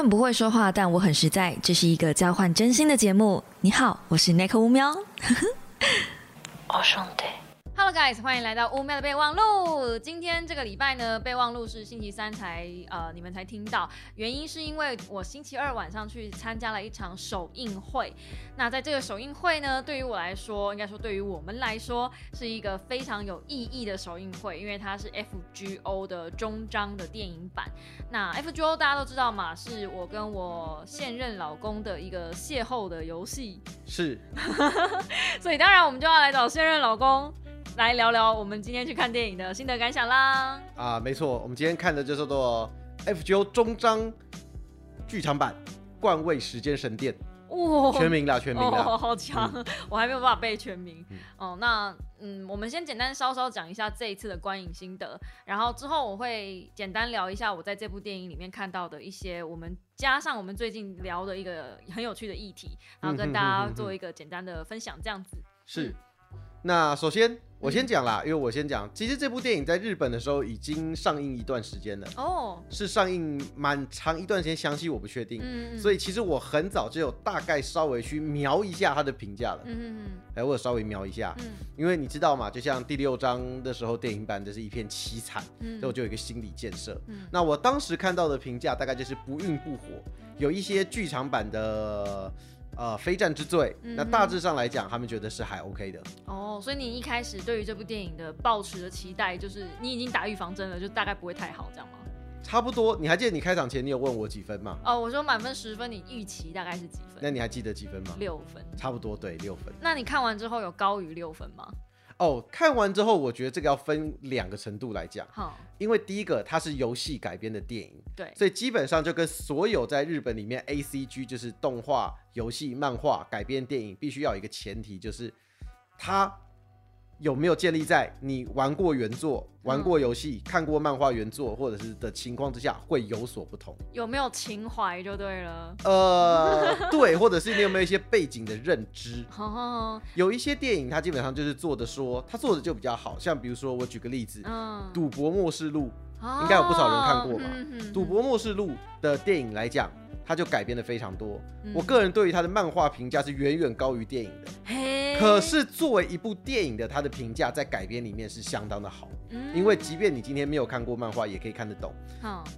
很不会说话，但我很实在。这是一个交换真心的节目。你好，我是 Nick 乌喵。我，兄弟。Hello guys，欢迎来到乌喵的备忘录。今天这个礼拜呢，备忘录是星期三才呃你们才听到，原因是因为我星期二晚上去参加了一场首映会。那在这个首映会呢，对于我来说，应该说对于我们来说，是一个非常有意义的首映会，因为它是 FGO 的终章的电影版。那 FGO 大家都知道嘛，是我跟我现任老公的一个邂逅的游戏。是。所以当然我们就要来找现任老公。来聊聊我们今天去看电影的心得感想啦！啊，没错，我们今天看的就是做 FGO 终章剧场版《冠位时间神殿》哇，全名啦，全名啦，好强！我还没有办法背全名。哦，那嗯，我们先简单稍稍讲一下这一次的观影心得，然后之后我会简单聊一下我在这部电影里面看到的一些，我们加上我们最近聊的一个很有趣的议题，然后跟大家做一个简单的分享，这样子是。那首先我先讲啦，因为我先讲，其实这部电影在日本的时候已经上映一段时间了哦，是上映蛮长一段时间，详细我不确定，嗯，所以其实我很早就有大概稍微去瞄一下它的评价了，嗯嗯嗯，哎，我有稍微瞄一下，嗯，因为你知道嘛，就像第六章的时候电影版就是一片凄惨，嗯，所以我就有一个心理建设，嗯，那我当时看到的评价大概就是不孕不火，有一些剧场版的。呃，非战之罪，那大致上来讲，他们觉得是还 OK 的。哦，所以你一开始对于这部电影的抱持的期待，就是你已经打预防针了，就大概不会太好，这样吗？差不多。你还记得你开场前你有问我几分吗？哦，我说满分十分，你预期大概是几分？那你还记得几分吗？六分。差不多，对，六分。那你看完之后有高于六分吗？哦，看完之后，我觉得这个要分两个程度来讲。好，因为第一个它是游戏改编的电影，对，所以基本上就跟所有在日本里面 A C G 就是动画、游戏、漫画改编电影，必须要有一个前提，就是它。有没有建立在你玩过原作、玩过游戏、看过漫画原作，或者是的情况之下会有所不同？有没有情怀就对了。呃，对，或者是你有没有一些背景的认知？有一些电影它基本上就是做的说，它做的就比较好，像比如说我举个例子，《赌博末世录》，应该有不少人看过吧？《赌博末世录》的电影来讲。它就改编的非常多，我个人对于它的漫画评价是远远高于电影的。可是作为一部电影的，它的评价在改编里面是相当的好，因为即便你今天没有看过漫画，也可以看得懂。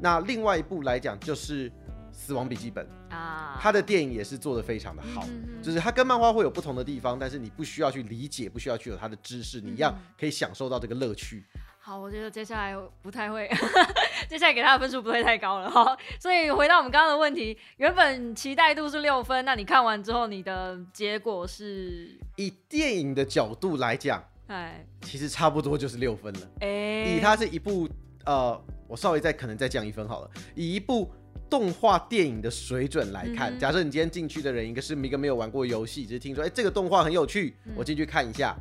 那另外一部来讲就是《死亡笔记本》啊，它的电影也是做的非常的好，就是它跟漫画会有不同的地方，但是你不需要去理解，不需要去有它的知识，你一样可以享受到这个乐趣。好，我觉得接下来不太会，接下来给他的分数不会太高了哈。所以回到我们刚刚的问题，原本期待度是六分，那你看完之后，你的结果是？以电影的角度来讲，哎，其实差不多就是六分了。哎，以它是一部呃，我稍微再可能再降一分好了。以一部动画电影的水准来看，假设你今天进去的人一个是一个没有玩过游戏，只是听说哎这个动画很有趣，我进去看一下，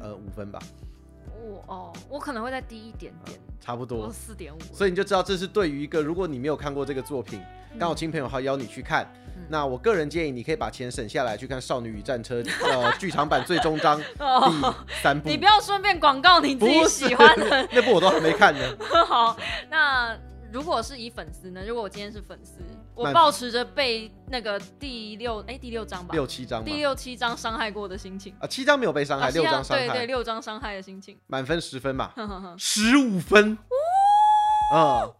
呃，五分吧。哦，我可能会再低一点点，差不多四点五。所以你就知道这是对于一个如果你没有看过这个作品，刚好亲朋友好邀你去看，那我个人建议你可以把钱省下来去看《少女与战车》呃剧场版最终章第三部。你不要顺便广告你自己喜欢的那部我都还没看呢。好，那。如果是以粉丝呢？如果我今天是粉丝，我保持着被那个第六哎第六章吧，六七章，第六七章伤害过的心情啊，七章没有被伤害，六章伤害，对对，六章伤害的心情，满分十分吧，十五分，啊，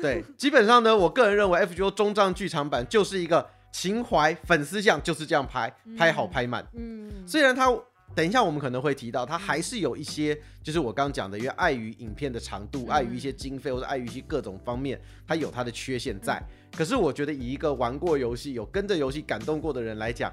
对，基本上呢，我个人认为 FGO 中章剧场版就是一个情怀粉丝像就是这样拍，拍好拍满，嗯，虽然它。等一下，我们可能会提到，它还是有一些，就是我刚刚讲的，因为碍于影片的长度，碍于一些经费，或者碍于一些各种方面，它有它的缺陷在。可是我觉得，以一个玩过游戏、有跟着游戏感动过的人来讲，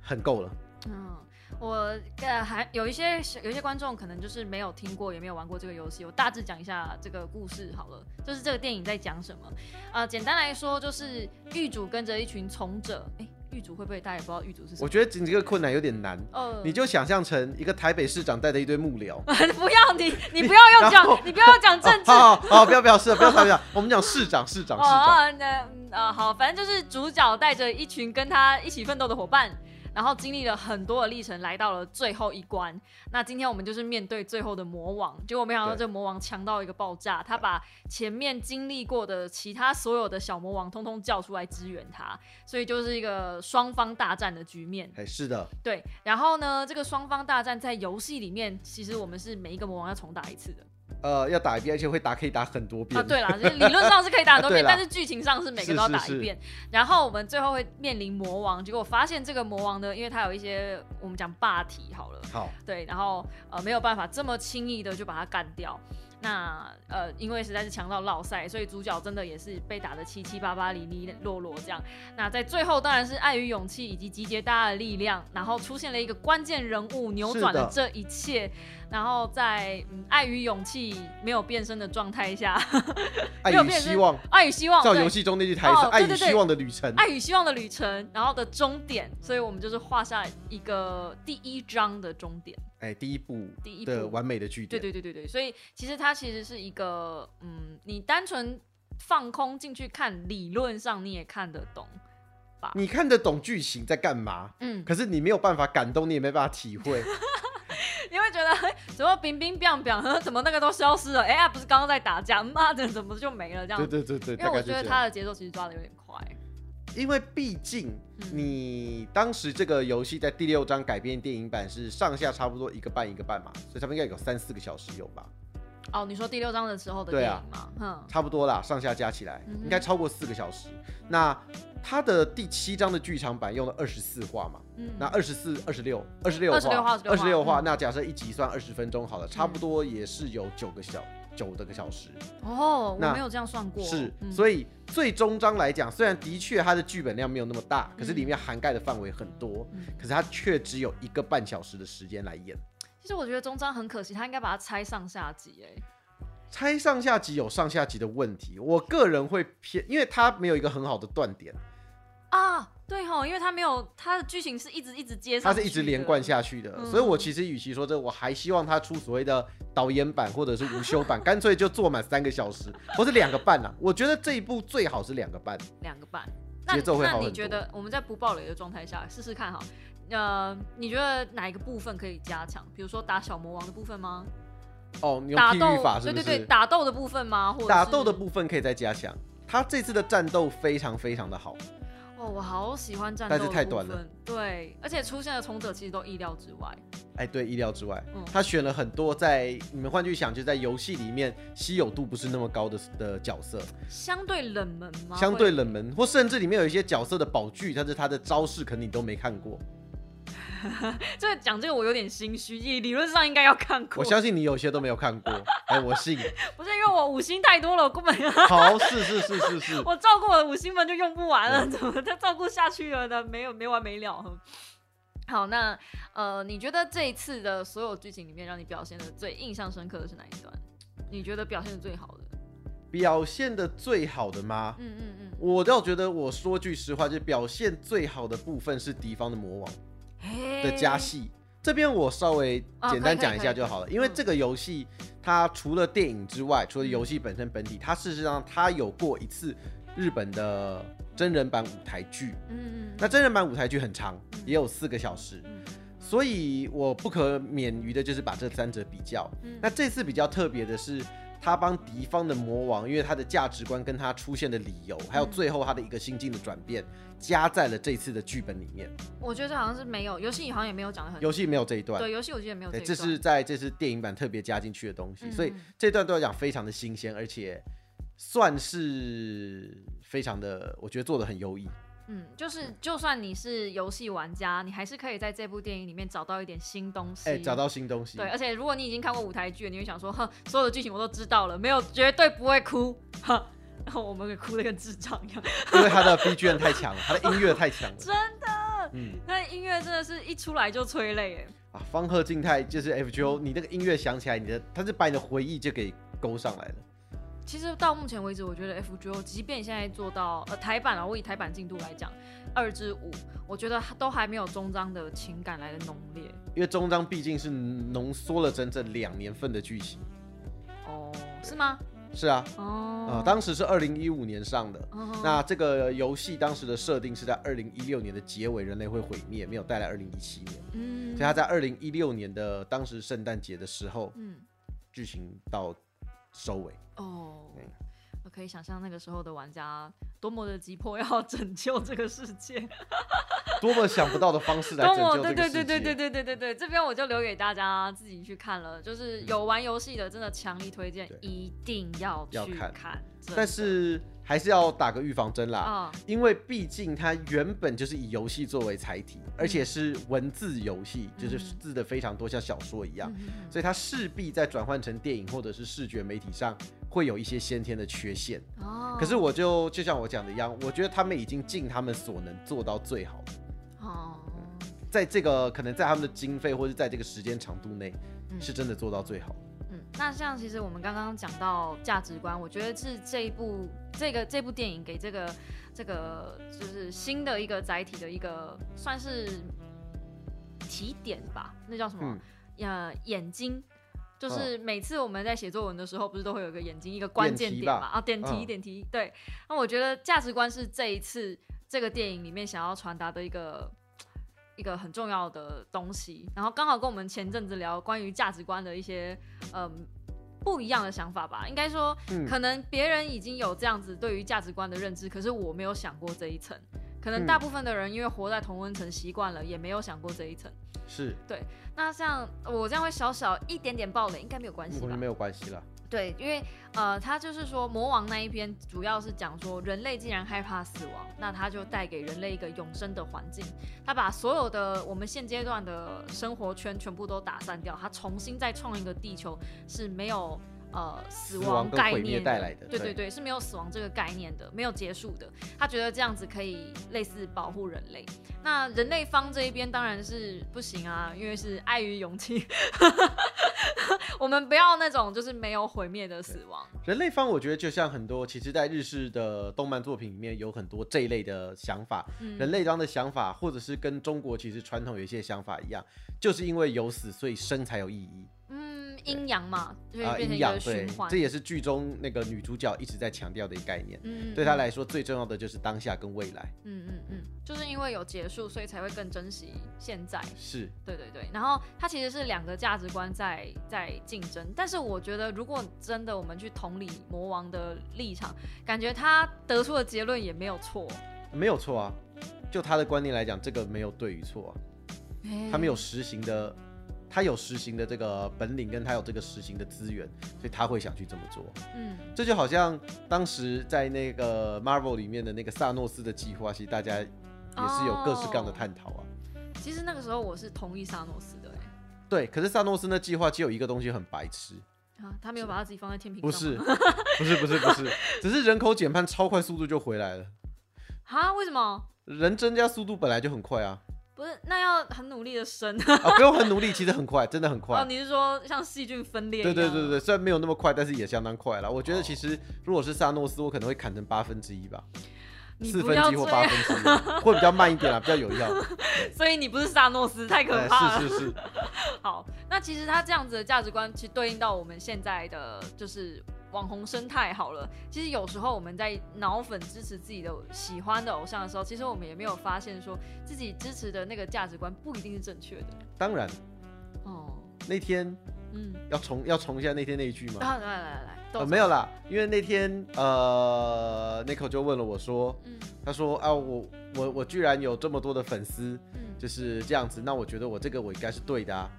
很够了。嗯，我呃还有一些有一些观众可能就是没有听过，也没有玩过这个游戏。我大致讲一下这个故事好了，就是这个电影在讲什么。呃，简单来说，就是狱主跟着一群从者，哎。狱主会不会大家也不知道狱主是谁？我觉得这个困难有点难。哦，你就想象成一个台北市长带的一堆幕僚。不要你，你不要用讲，你不要讲政治。好好，不要不要是，不要不要，我们讲市长市长市长。那呃好，反正就是主角带着一群跟他一起奋斗的伙伴。然后经历了很多的历程，来到了最后一关。那今天我们就是面对最后的魔王，结果没想到这个魔王强到一个爆炸，他把前面经历过的其他所有的小魔王通通叫出来支援他，所以就是一个双方大战的局面。哎，是的，对。然后呢，这个双方大战在游戏里面，其实我们是每一个魔王要重打一次的。呃，要打一遍，而且会打，可以打很多遍。啊，对啦，就是理论上是可以打很多遍，但是剧情上是每个都要打一遍。然后我们最后会面临魔王，结果发现这个魔王呢，因为他有一些我们讲霸体好了，好，对，然后呃没有办法这么轻易的就把他干掉。那呃，因为实在是强到落赛，所以主角真的也是被打的七七八八、零零落落这样。那在最后，当然是爱与勇气以及集结大家的力量，然后出现了一个关键人物，扭转了这一切。然后在爱与勇气没有变身的状态下，碍于希望，爱与希望，照游戏中那句台词，碍于希望的旅程，爱与希望的旅程，然后的终点，所以我们就是画下一个第一章的终点，哎，第一部，第一的完美的句点，对对对对对，所以其实它其实是一个，嗯，你单纯放空进去看，理论上你也看得懂吧？你看得懂剧情在干嘛？嗯，可是你没有办法感动，你也没办法体会。你会觉得，怎么冰冰冰冰，怎么那个都消失了？哎呀，不是刚刚在打架，妈的，怎么就没了？这样，对对对对。因为我觉得他的节奏其实抓的有点快。因为毕竟你当时这个游戏在第六章改编电影版是上下差不多一个半一个半嘛，所以他们应该有三四个小时有吧？哦，你说第六章的时候的电影嘛？嗯，差不多啦，上下加起来应该超过四个小时。那它的第七章的剧场版用了二十四话嘛？嗯，那二十四、二十六、二十六话，二十六话，那假设一集算二十分钟好了，差不多也是有九个小九的个小时。哦，我没有这样算过。是，所以最终章来讲，虽然的确它的剧本量没有那么大，可是里面涵盖的范围很多，可是它却只有一个半小时的时间来演。其实我觉得中章很可惜，他应该把它拆上下集。哎，拆上下集有上下集的问题，我个人会偏，因为它没有一个很好的断点。啊，对哈，因为它没有它的剧情是一直一直接上，它是一直连贯下去的，所以我其实与其说这，我还希望它出所谓的导演版或者是无休版，干脆就做满三个小时，或是两个半啊？我觉得这一部最好是两个半，两个半，节奏会好那你觉得我们在不暴雷的状态下试试看哈？呃，你觉得哪一个部分可以加强？比如说打小魔王的部分吗？哦，你用地狱法是不是？对对对，打斗的部分吗？或打斗的部分可以再加强。他这次的战斗非常非常的好。哦，我好喜欢战斗太短了，对，而且出现的从者其实都意料之外。哎，对，意料之外。嗯，他选了很多在你们换句想，就在游戏里面稀有度不是那么高的的角色，相对冷门吗？相对冷门，或甚至里面有一些角色的宝具，但是他的招式可能你都没看过。这个讲这个我有点心虚，理论上应该要看过。我相信你有些都没有看过，哎，我信。不是因为我五星太多了，我根本好是是是是是，我照顾我的五星们就用不完了，怎么再照顾下去了呢？没有没完没了。好，那呃，你觉得这一次的所有剧情里面，让你表现的最印象深刻的是哪一段？你觉得表现的最好的？表现的最好的吗？嗯嗯嗯，我倒觉得，我说句实话，就表现最好的部分是敌方的魔王。的加戏，这边我稍微简单讲一下就好了。因为这个游戏它除了电影之外，除了游戏本身本体，它事实上它有过一次日本的真人版舞台剧。嗯嗯。那真人版舞台剧很长，也有四个小时，所以我不可免于的就是把这三者比较。那这次比较特别的是。他帮敌方的魔王，因为他的价值观跟他出现的理由，还有最后他的一个心境的转变，加在了这次的剧本里面。我觉得好像是没有，游戏好像也没有讲的很。游戏没有这一段。对，游戏我觉得没有这一段。这是在这次电影版特别加进去的东西，所以这段对我讲非常的新鲜，而且算是非常的，我觉得做的很优异。嗯，就是就算你是游戏玩家，你还是可以在这部电影里面找到一点新东西。哎，找到新东西。对，而且如果你已经看过舞台剧，你会想说，哼，所有的剧情我都知道了，没有绝对不会哭，哈，然后我们给哭的跟智障一样。因为他的 BGM 太强了，他的音乐太强了。真的，嗯，那音乐真的是一出来就催泪哎。啊，方鹤静态就是 FGO，你那个音乐响起来，你的他是把你的回忆就给勾上来了。其实到目前为止，我觉得 FGO 即便现在做到呃台版啊，我以台版进度来讲，二至五，我觉得都还没有中章的情感来的浓烈。因为中章毕竟是浓缩了整整两年份的剧情。哦，是吗？是啊，哦，当时是二零一五年上的。那这个游戏当时的设定是在二零一六年的结尾，人类会毁灭，没有带来二零一七年。嗯，所以他在二零一六年的当时圣诞节的时候，嗯，剧情到收尾。哦。我可以想象那个时候的玩家多么的急迫要 拯救这个世界，多么想不到的方式来拯救这个世界。对对对对对对对对对，这边我就留给大家自己去看了。就是有玩游戏的，真的强力推荐，一定要去看。但是。还是要打个预防针啦，因为毕竟它原本就是以游戏作为载体，而且是文字游戏，就是字的非常多，像小说一样，所以它势必在转换成电影或者是视觉媒体上会有一些先天的缺陷。哦，可是我就就像我讲的一样，我觉得他们已经尽他们所能做到最好。的。哦，在这个可能在他们的经费或者在这个时间长度内，是真的做到最好。那像其实我们刚刚讲到价值观，我觉得是这一部这个这部电影给这个这个就是新的一个载体的一个算是提点吧。那叫什么？呃，眼睛，就是每次我们在写作文的时候，不是都会有一个眼睛一个关键点嘛？啊，点题点题。对。那我觉得价值观是这一次这个电影里面想要传达的一个。一个很重要的东西，然后刚好跟我们前阵子聊关于价值观的一些嗯不一样的想法吧。应该说，可能别人已经有这样子对于价值观的认知，可是我没有想过这一层。可能大部分的人因为活在同温层习惯了，也没有想过这一层。是对。那像我这样会小小一点点暴雷，应该没有关系吧？没有关系了。对，因为呃，他就是说魔王那一篇主要是讲说人类既然害怕死亡，那他就带给人类一个永生的环境。他把所有的我们现阶段的生活圈全部都打散掉，他重新再创一个地球是没有呃死亡概念带来的。对对对，是没有死亡这个概念的，没有结束的。他觉得这样子可以类似保护人类。那人类方这一边当然是不行啊，因为是碍于勇气。我们不要那种就是没有毁灭的死亡。人类方，我觉得就像很多，其实，在日式的动漫作品里面有很多这一类的想法。人类方的想法，或者是跟中国其实传统有一些想法一样，就是因为有死，所以生才有意义。阴阳嘛，就会变成一个循环。这也是剧中那个女主角一直在强调的一个概念。嗯，对她来说，最重要的就是当下跟未来。嗯嗯嗯，就是因为有结束，所以才会更珍惜现在。是，对对对。然后它其实是两个价值观在在竞争，但是我觉得，如果真的我们去同理魔王的立场，感觉他得出的结论也没有错。没有错啊，就他的观念来讲，这个没有对与错啊，他没有实行的。他有实行的这个本领，跟他有这个实行的资源，所以他会想去这么做。嗯，这就好像当时在那个 Marvel 里面的那个萨诺斯的计划，其实大家也是有各式各样的探讨啊。其实那个时候我是同意萨诺斯的，哎。对，可是萨诺斯那计划只有一个东西很白痴啊，他没有把他自己放在天平上。不是，不是，不是，不是，只是人口减半超快速度就回来了。哈？为什么？人增加速度本来就很快啊。不是，那要很努力的生啊！不用很努力，其实很快，真的很快。哦，你是说像细菌分裂？对对对对，虽然没有那么快，但是也相当快了。我觉得其实如果是萨诺斯，我可能会砍成八分之一吧，四分之一或八分之一，会比较慢一点啊，比较有效。所以你不是萨诺斯，太可怕了。是是是。好，那其实他这样子的价值观，其实对应到我们现在的就是。网红生态好了，其实有时候我们在脑粉支持自己的喜欢的偶像的时候，其实我们也没有发现说自己支持的那个价值观不一定是正确的。当然，哦，那天，嗯，要重要重一下那天那一句吗？来来来来，呃，没有啦，因为那天呃，Nico 就问了我说，嗯，他说啊，我我我居然有这么多的粉丝，嗯，就是这样子，那我觉得我这个我应该是对的啊，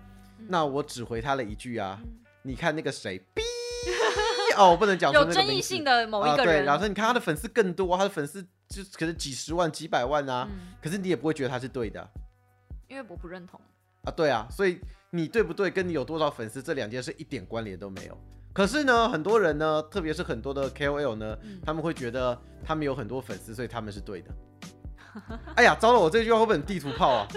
那我只回他了一句啊，你看那个谁。哦，我不能讲有争议性的某一个人。对，然后你看他的粉丝更多，他的粉丝就可能几十万、几百万啊。可是你也不会觉得他是对的，因为我不认同啊。对啊，所以你对不对，跟你有多少粉丝这两件事一点关联都没有。可是呢，很多人呢，特别是很多的 KOL 呢，他们会觉得他们有很多粉丝，所以他们是对的。哎呀，糟了，我这句话会不会很地图炮啊？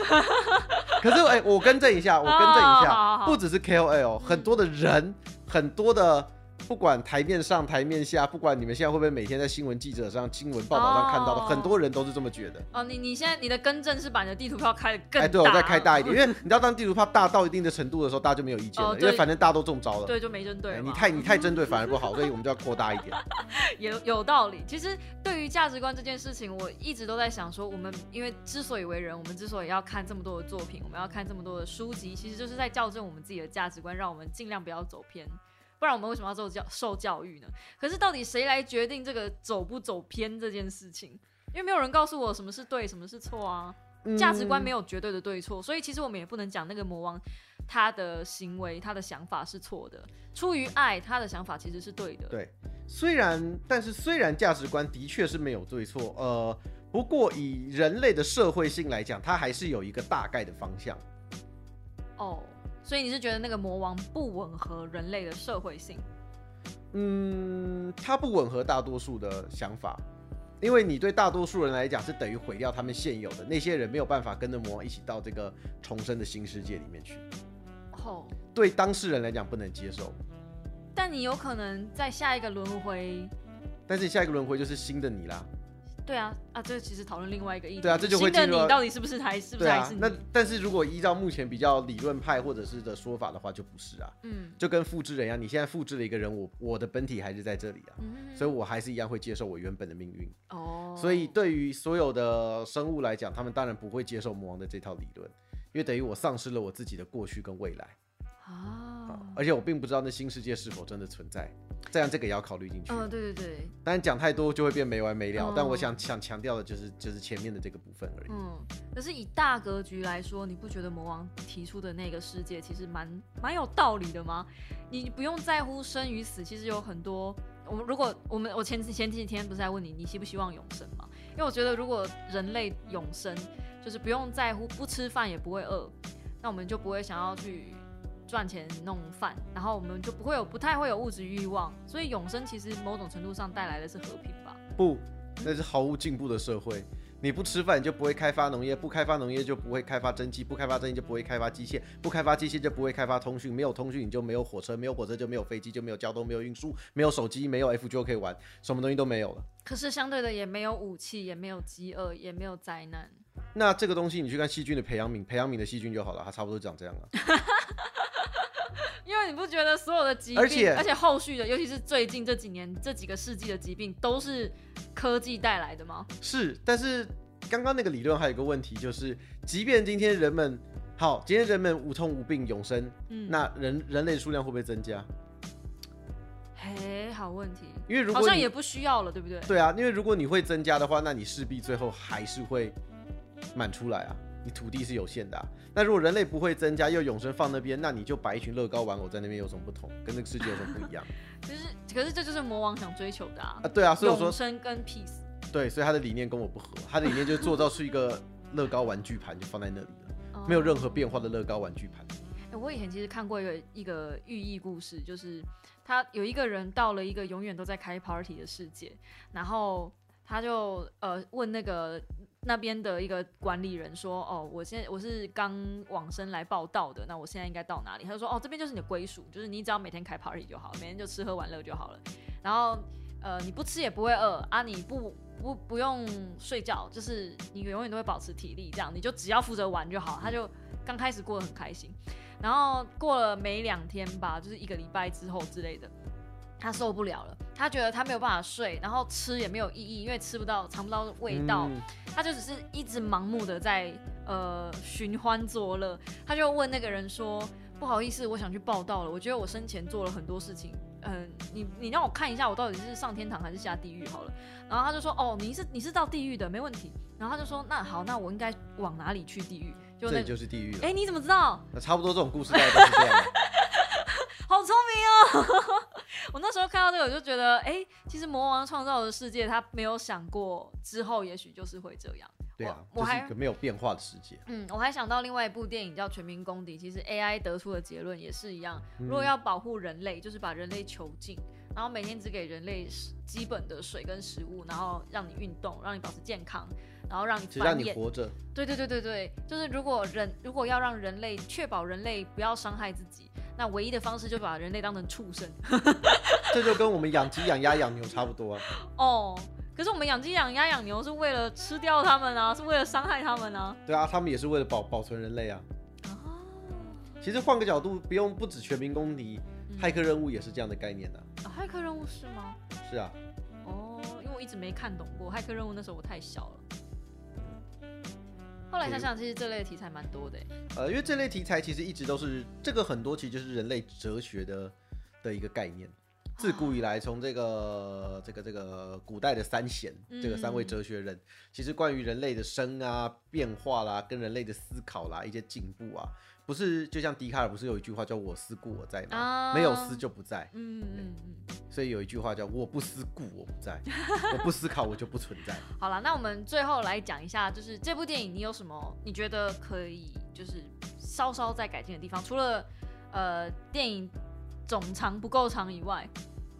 可是哎，我更正一下，我更正一下，不只是 KOL，很多的人，很多的。不管台面上台面下，不管你们现在会不会每天在新闻记者上、新闻报道上看到的，很多人都是这么觉得。哦，你你现在你的更正是把你的地图炮开的更大。哎，对，我再开大一点，因为你知道，当地图炮大到一定的程度的时候，大家就没有意见了，因为反正大家都中招了。对，就没针对。你太你太针对反而不好，所以我们就要扩大一点。有有道理。其实对于价值观这件事情，我一直都在想说，我们因为之所以为人，我们之所以要看这么多的作品，我们要看这么多的书籍，其实就是在校正我们自己的价值观，让我们尽量不要走偏。不然我们为什么要受教受教育呢？可是到底谁来决定这个走不走偏这件事情？因为没有人告诉我什么是对，什么是错啊。价值观没有绝对的对错，所以其实我们也不能讲那个魔王他的行为、他的想法是错的。出于爱，他的想法其实是对的。对，虽然但是虽然价值观的确是没有对错，呃，不过以人类的社会性来讲，它还是有一个大概的方向。哦。所以你是觉得那个魔王不吻合人类的社会性？嗯，它不吻合大多数的想法，因为你对大多数人来讲是等于毁掉他们现有的那些人没有办法跟着魔王一起到这个重生的新世界里面去。哦，对当事人来讲不能接受。但你有可能在下一个轮回，但是下一个轮回就是新的你啦。对啊，啊，这其实讨论另外一个议题。对啊，这就会进入你到底是不是还是不是还是你？那但是如果依照目前比较理论派或者是的说法的话，就不是啊。嗯，就跟复制人一样，你现在复制了一个人，我我的本体还是在这里啊，所以我还是一样会接受我原本的命运。哦，所以对于所有的生物来讲，他们当然不会接受魔王的这套理论，因为等于我丧失了我自己的过去跟未来。啊，而且我并不知道那新世界是否真的存在。这样这个也要考虑进去。嗯，对对对。当然讲太多就会变没完没了。但我想想强调的就是就是前面的这个部分而已。嗯，可是以大格局来说，你不觉得魔王提出的那个世界其实蛮蛮有道理的吗？你不用在乎生与死，其实有很多。我们如果我们我前前几天不是在问你，你希不希望永生吗？因为我觉得如果人类永生，就是不用在乎不吃饭也不会饿，那我们就不会想要去。赚钱弄饭，然后我们就不会有不太会有物质欲望，所以永生其实某种程度上带来的是和平吧？不，那是毫无进步的社会。你不吃饭，你就不会开发农业；不开发农业，就不会开发蒸汽；不开发蒸汽，就不会开发机械；不开发机械，就不会开发通讯。没有通讯，你就没有火车；没有火车，就没有飞机，就没有交通，没有运输，没有手机，没有 F 就可以玩，什么东西都没有了。可是相对的，也没有武器，也没有饥饿，也没有灾难。那这个东西，你去看细菌的培养皿，培养皿的细菌就好了，它差不多长这样了。因为你不觉得所有的疾病，而且而且后续的，尤其是最近这几年这几个世纪的疾病，都是科技带来的吗？是，但是刚刚那个理论还有一个问题，就是即便今天人们好，今天人们无痛无病永生，嗯，那人人类数量会不会增加？嘿，好问题。因为如果好像也不需要了，对不对？对啊，因为如果你会增加的话，那你势必最后还是会满出来啊。你土地是有限的，那如果人类不会增加，又永生放那边，那你就摆一群乐高玩偶在那边有什么不同？跟这个世界有什么不一样？就是，可是这就是魔王想追求的啊！啊，对啊，所以我说永生跟 peace。对，所以他的理念跟我不合，他的理念就是做造出一个 乐高玩具盘，就放在那里了，没有任何变化的乐高玩具盘。哎，我以前其实看过一个一个寓意故事，就是他有一个人到了一个永远都在开 party 的世界，然后他就呃问那个。那边的一个管理人说：“哦，我现在我是刚往生来报道的，那我现在应该到哪里？”他就说：“哦，这边就是你的归属，就是你只要每天开 party 就好，每天就吃喝玩乐就好了。然后，呃，你不吃也不会饿啊，你不不不用睡觉，就是你永远都会保持体力，这样你就只要负责玩就好。”他就刚开始过得很开心，然后过了没两天吧，就是一个礼拜之后之类的。他受不了了，他觉得他没有办法睡，然后吃也没有意义，因为吃不到、尝不到味道，他就只是一直盲目的在呃寻欢作乐。他就问那个人说：“不好意思，我想去报道了。我觉得我生前做了很多事情，嗯，你你让我看一下我到底是上天堂还是下地狱好了。”然后他就说：“哦，你是你是到地狱的，没问题。”然后他就说：“那好，那我应该往哪里去地狱？”就这就是地狱了。哎，你怎么知道？那差不多这种故事大概都是这样。好聪明哦！我那时候看到这个，我就觉得，哎，其实魔王创造的世界，他没有想过之后也许就是会这样。对啊，我还一个没有变化的世界。嗯，我还想到另外一部电影叫《全民公敌》，其实 AI 得出的结论也是一样。如果要保护人类，就是把人类囚禁，然后每天只给人类基本的水跟食物，然后让你运动，让你保持健康，然后让你只让你活着。对对对对对，就是如果人如果要让人类确保人类不要伤害自己。那唯一的方式就把人类当成畜生。这就跟我们养鸡、养鸭、养牛差不多啊。哦，可是我们养鸡、养鸭、养牛是为了吃掉它们啊，是为了伤害它们啊。对啊，他们也是为了保保存人类啊。哦。其实换个角度，不用不止全民公敌，骇客任务也是这样的概念的。骇客任务是吗？是啊。哦，因为我一直没看懂过骇客任务，那时候我太小了。后来想想，其实这类题材蛮多的。呃，因为这类题材其实一直都是这个很多，其实就是人类哲学的的一个概念。自古以来，从这个这个这个古代的三贤，这个三位哲学人，其实关于人类的生啊、变化啦，跟人类的思考啦，一些进步啊。不是，就像笛卡尔不是有一句话叫“我思故我在”吗？没有思就不在。嗯嗯嗯。所以有一句话叫“我不思故我不在”，我不思考我就不存在。好了，那我们最后来讲一下，就是这部电影你有什么你觉得可以就是稍稍再改进的地方？除了呃电影总长不够长以外，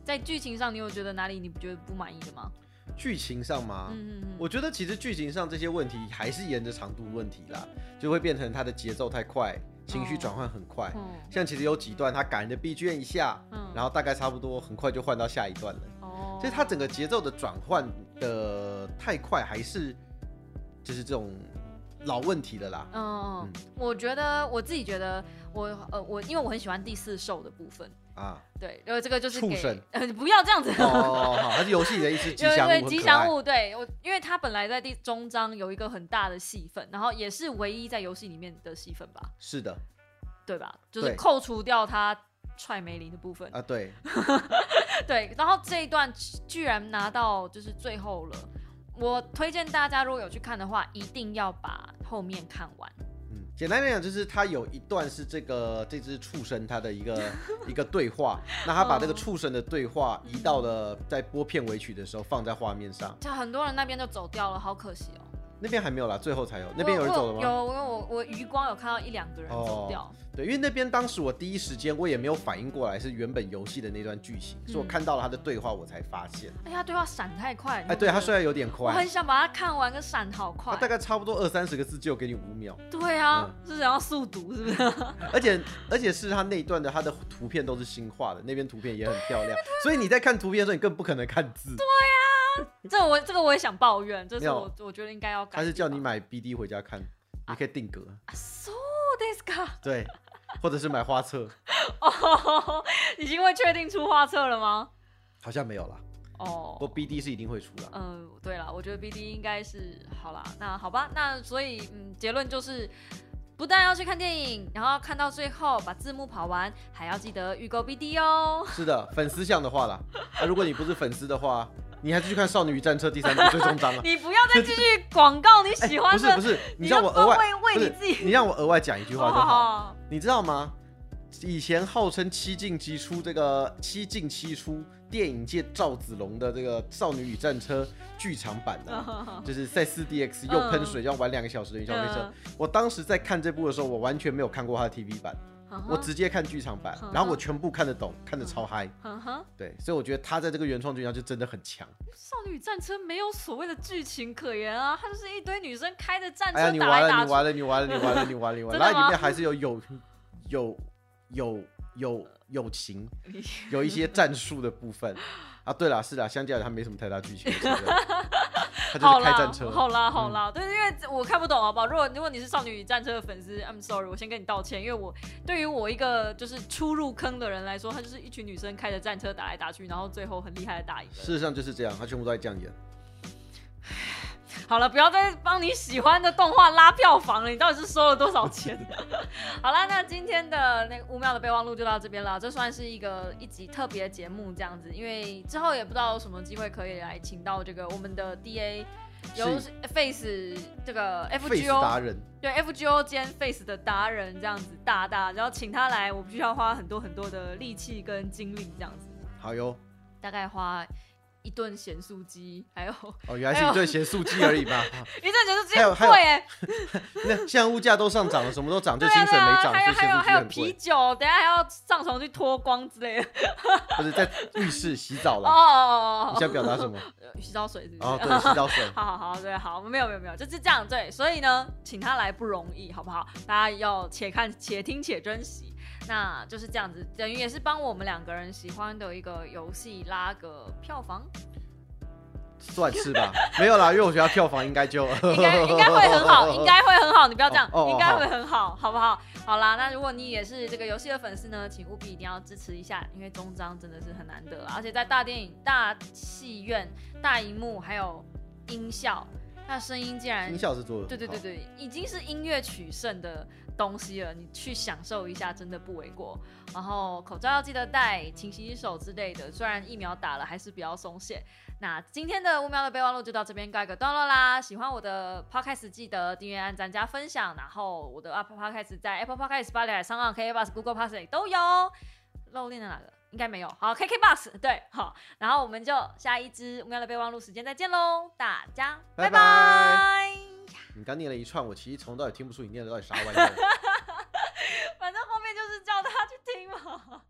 在剧情上你有觉得哪里你不觉得不满意的吗？剧情上吗？嗯嗯嗯。我觉得其实剧情上这些问题还是沿着长度问题啦，就会变成它的节奏太快。情绪转换很快，嗯。像其实有几段他感人的 B G M 一下，然后大概差不多很快就换到下一段了。哦，所以他整个节奏的转换的太快，还是就是这种老问题了啦。嗯，我觉得我自己觉得我呃我因为我很喜欢第四兽的部分啊，对，因为这个就是畜生，不要这样子哦，好，它是游戏里的一只吉祥物，吉祥物，对我，因为它本来在第中章有一个很大的戏份，然后也是唯一在游戏里面的戏份吧？是的。对吧？就是扣除掉他踹梅林的部分啊，对，对。然后这一段居然拿到就是最后了。我推荐大家如果有去看的话，一定要把后面看完。嗯，简单来讲就是他有一段是这个这只畜生他的一个 一个对话，那他把这个畜生的对话移到了在播片尾曲的时候放在画面上，就很多人那边就走掉了，好可惜哦。那边还没有啦，最后才有。那边有人走了吗？有，因为我我余光有看到一两个人走掉。对，因为那边当时我第一时间我也没有反应过来是原本游戏的那段剧情，是我看到了他的对话我才发现。哎呀，对话闪太快。哎，对他虽然有点快，我很想把它看完，跟闪好快。大概差不多二三十个字就给你五秒。对啊，是想要速读是不是？而且而且是他那一段的他的图片都是新画的，那边图片也很漂亮，所以你在看图片的时候你更不可能看字。对呀。这我这个我也想抱怨，这是我我觉得应该要改。他是叫你买 BD 回家看，你可以定格。So this guy。对，或者是买画册。哦，已经会确定出画册了吗？好像没有了。哦，不过 BD 是一定会出的。嗯，对了，我觉得 BD 应该是好啦。那好吧，那所以嗯，结论就是。不但要去看电影，然后看到最后把字幕跑完，还要记得预购 BD 哦。是的，粉丝向的话啦。那如果你不是粉丝的话，你还是去看《少女与战车》第三部最终章了。你不要再继续广告你喜欢的。不是不是，你让我额外为你自己，你让我额外讲一句话就好。你知道吗？以前号称七进七出，这个七进七出电影界赵子龙的这个《少女与战车》剧场版的，就是赛斯 DX 又喷水要玩两个小时的云霄飞车。我当时在看这部的时候，我完全没有看过它的 TV 版，我直接看剧场版，然后我全部看得懂，看得超嗨。对，所以我觉得他在这个原创剧上就真的很强。少女战车没有所谓的剧情可言啊，它就是一堆女生开着战车打来打去。你完了，你完了，你完了，你完了，你完了，你完了。然后里面还是有有有。有有友情，有一些战术的部分啊。对了，是啦，相较于它没什么太大剧情，它就是开战车。好啦好啦，对，因为我看不懂，好不好？如果如果你是少女与战车的粉丝，I'm sorry，我先跟你道歉，因为我对于我一个就是初入坑的人来说，他就是一群女生开着战车打来打去，然后最后很厉害的打赢。事实上就是这样，他全部都在这样演。好了，不要再帮你喜欢的动画拉票房了。你到底是收了多少钱？好了，那今天的那个五秒的备忘录就到这边了。这算是一个一集特别节目，这样子，因为之后也不知道有什么机会可以来请到这个我们的 DA，由 Face 这个 FGO 达人，对 FGO 兼 Face 的达人这样子大大，然后请他来，我必须要花很多很多的力气跟精力这样子。好哟，大概花。一顿咸酥鸡，还有哦，原来是一顿咸酥鸡而已吧？一顿咸酥鸡很贵耶。那现在物价都上涨了，什么都涨，就薪水没涨，还有还有还有啤酒，等下还要上床去脱光之类的。不是在浴室洗澡了？哦，你想表达什么？洗澡水是？哦，对，洗澡水。好好好，对，好，没有没有没有，就是这样。对，所以呢，请他来不容易，好不好？大家要且看且听且珍惜。那就是这样子，等于也是帮我们两个人喜欢的一个游戏拉个票房。算是吧，没有啦，因为我觉得票房应该就应 该应该会很好，应该会很好，你不要这样，应该会很好，好不好？好啦，那如果你也是这个游戏的粉丝呢，请务必一定要支持一下，因为终章真的是很难得，而且在大电影、大戏院、大荧幕还有音效，那声音竟然音效是做的，对对对对，已经是音乐取胜的。东西了，你去享受一下，真的不为过。然后口罩要记得戴，勤洗手之类的。虽然疫苗打了，还是比较松懈。那今天的五秒的备忘录就到这边告一个段落啦。喜欢我的 podcast 记得订阅、按赞、加分享。然后我的 Apple Podcast 在 Apple Podcast、Spotify、上岸 KK Bus、Google Podcast 都有。漏念了哪个？应该没有。好，KK Bus 对，好。然后我们就下一支五秒的备忘录时间再见喽，大家拜拜。你刚念了一串，我其实从头到尾听不出你念的到底啥玩意儿。反正后面就是叫他去听嘛。